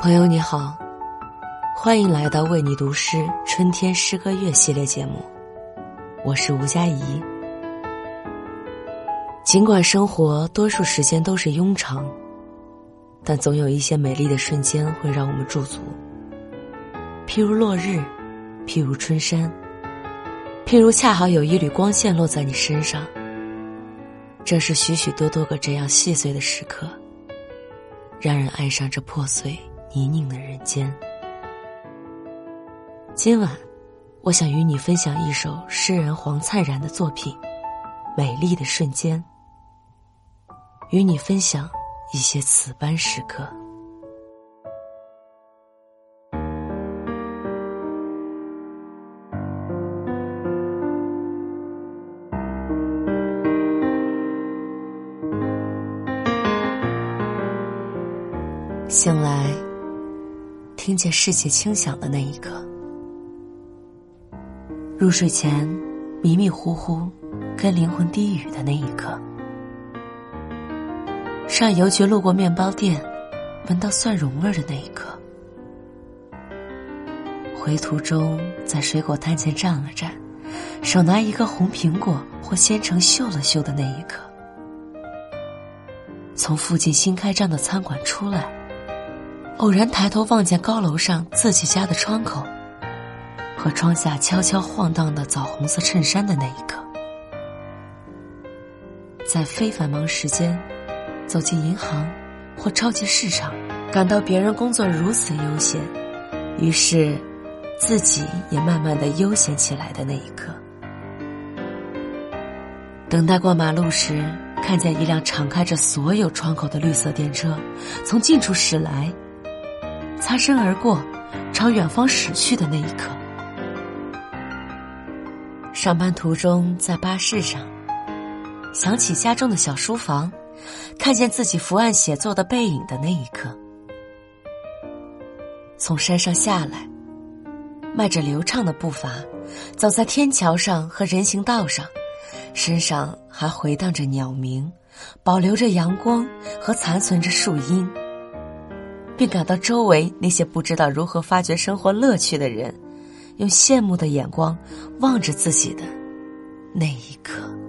朋友你好，欢迎来到为你读诗春天诗歌月系列节目，我是吴佳怡。尽管生活多数时间都是庸常，但总有一些美丽的瞬间会让我们驻足。譬如落日，譬如春山，譬如恰好有一缕光线落在你身上。正是许许多多个这样细碎的时刻，让人爱上这破碎。泥泞的人间。今晚，我想与你分享一首诗人黄灿然的作品《美丽的瞬间》，与你分享一些此般时刻。醒来。听见世界轻响的那一刻，入睡前迷迷糊糊跟灵魂低语的那一刻，上邮局路过面包店，闻到蒜蓉味的那一刻，回途中在水果摊前站了站，手拿一个红苹果或鲜橙嗅了嗅的那一刻，从附近新开张的餐馆出来。偶然抬头望见高楼上自己家的窗口，和窗下悄悄晃荡的枣红色衬衫的那一刻，在非繁忙时间走进银行或超级市场，感到别人工作如此悠闲，于是自己也慢慢的悠闲起来的那一刻，等待过马路时，看见一辆敞开着所有窗口的绿色电车从近处驶来。擦身而过，朝远方驶去的那一刻；上班途中在巴士上，想起家中的小书房，看见自己伏案写作的背影的那一刻；从山上下来，迈着流畅的步伐，走在天桥上和人行道上，身上还回荡着鸟鸣，保留着阳光和残存着树荫。并感到周围那些不知道如何发掘生活乐趣的人，用羡慕的眼光望着自己的那一刻。